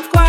uma.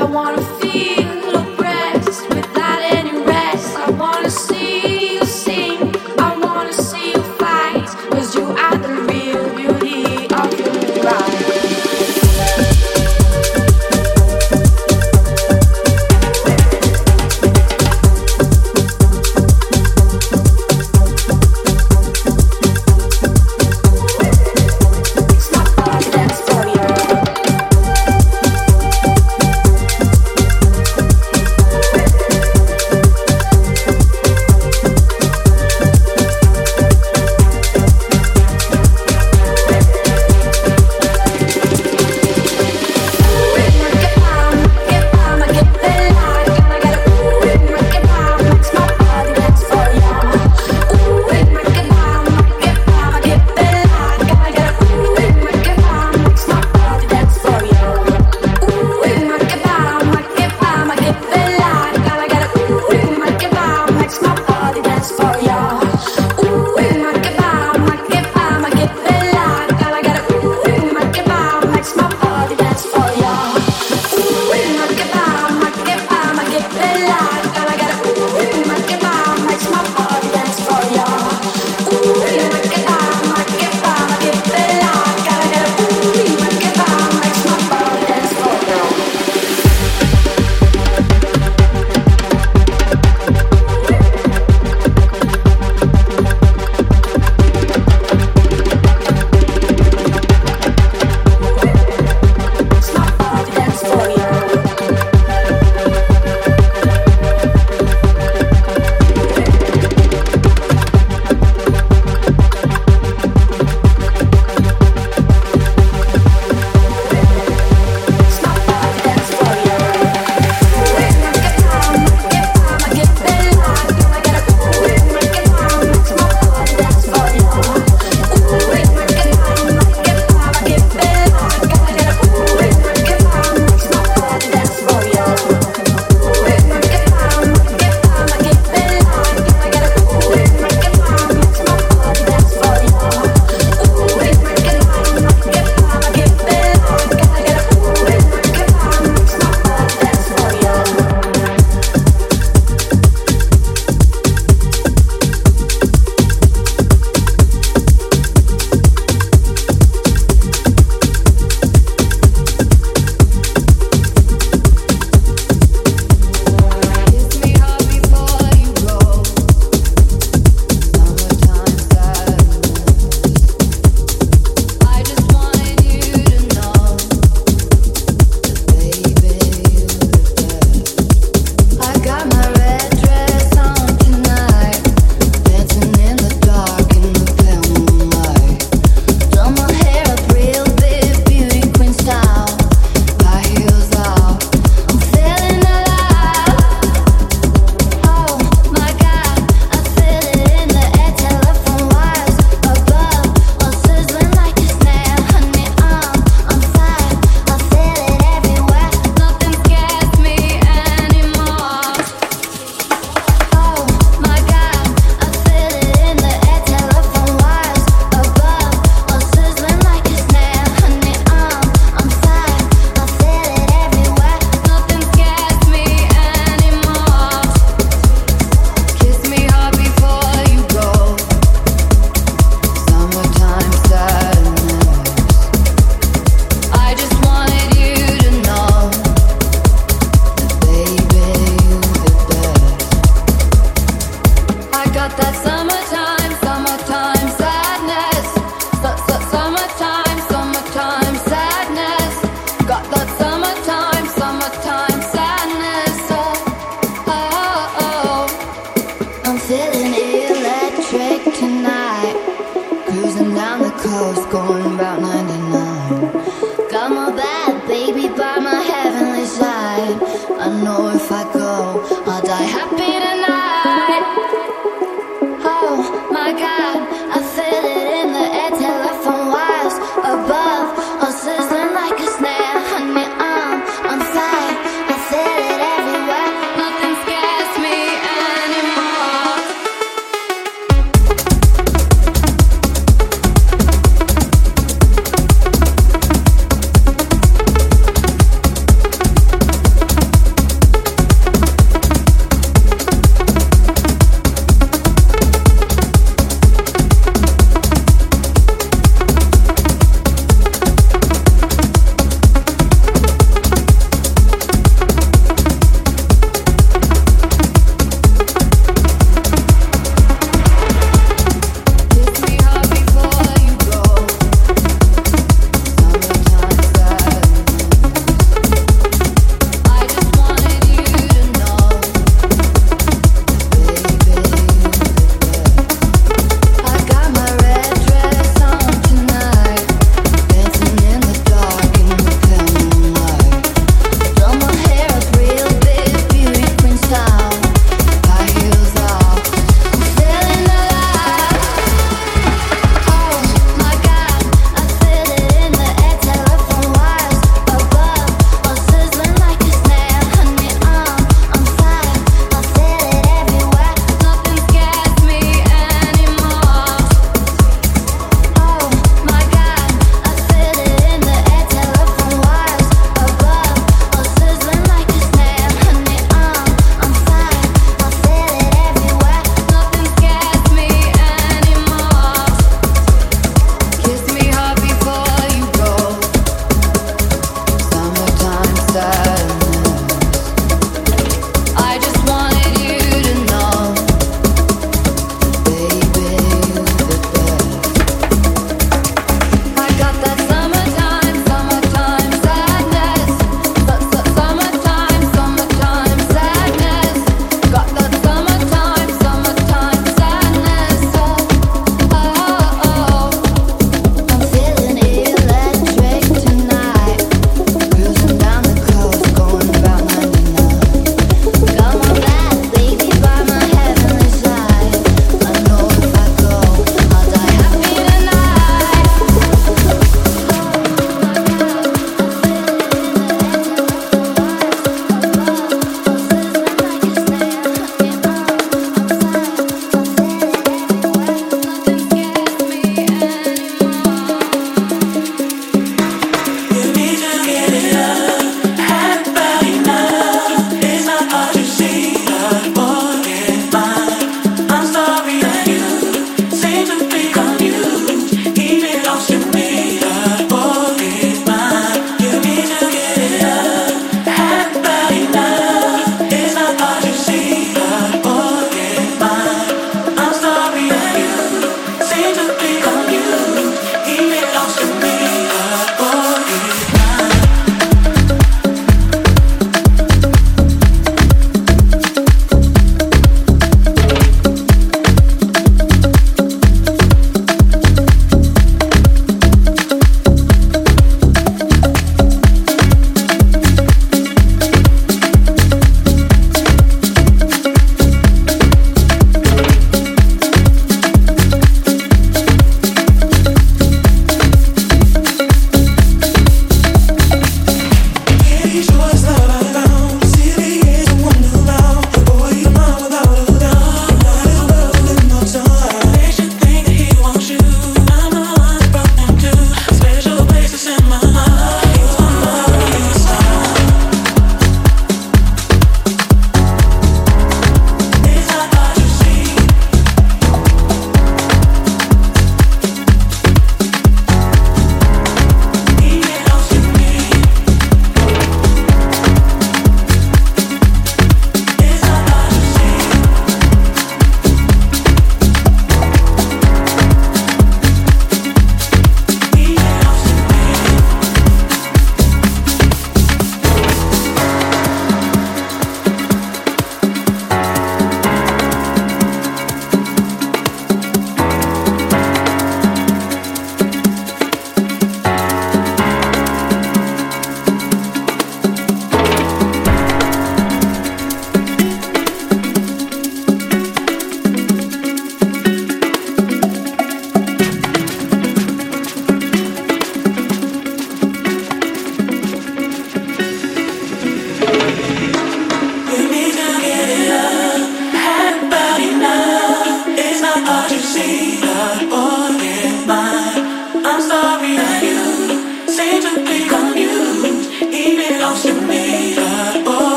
I wanna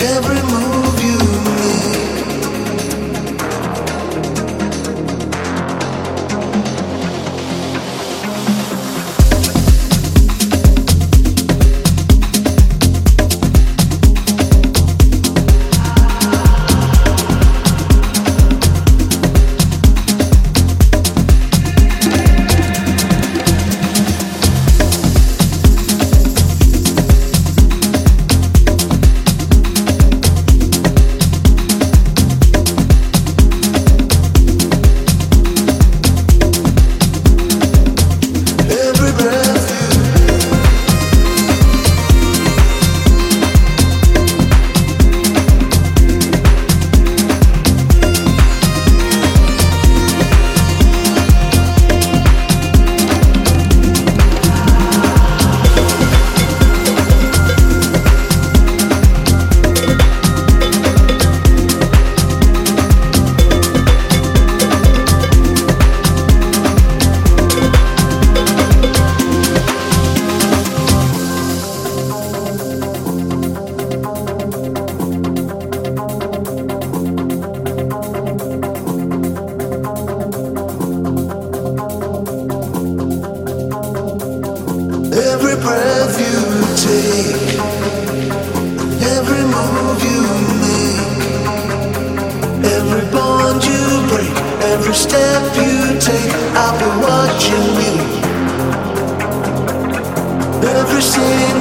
every moment. The reason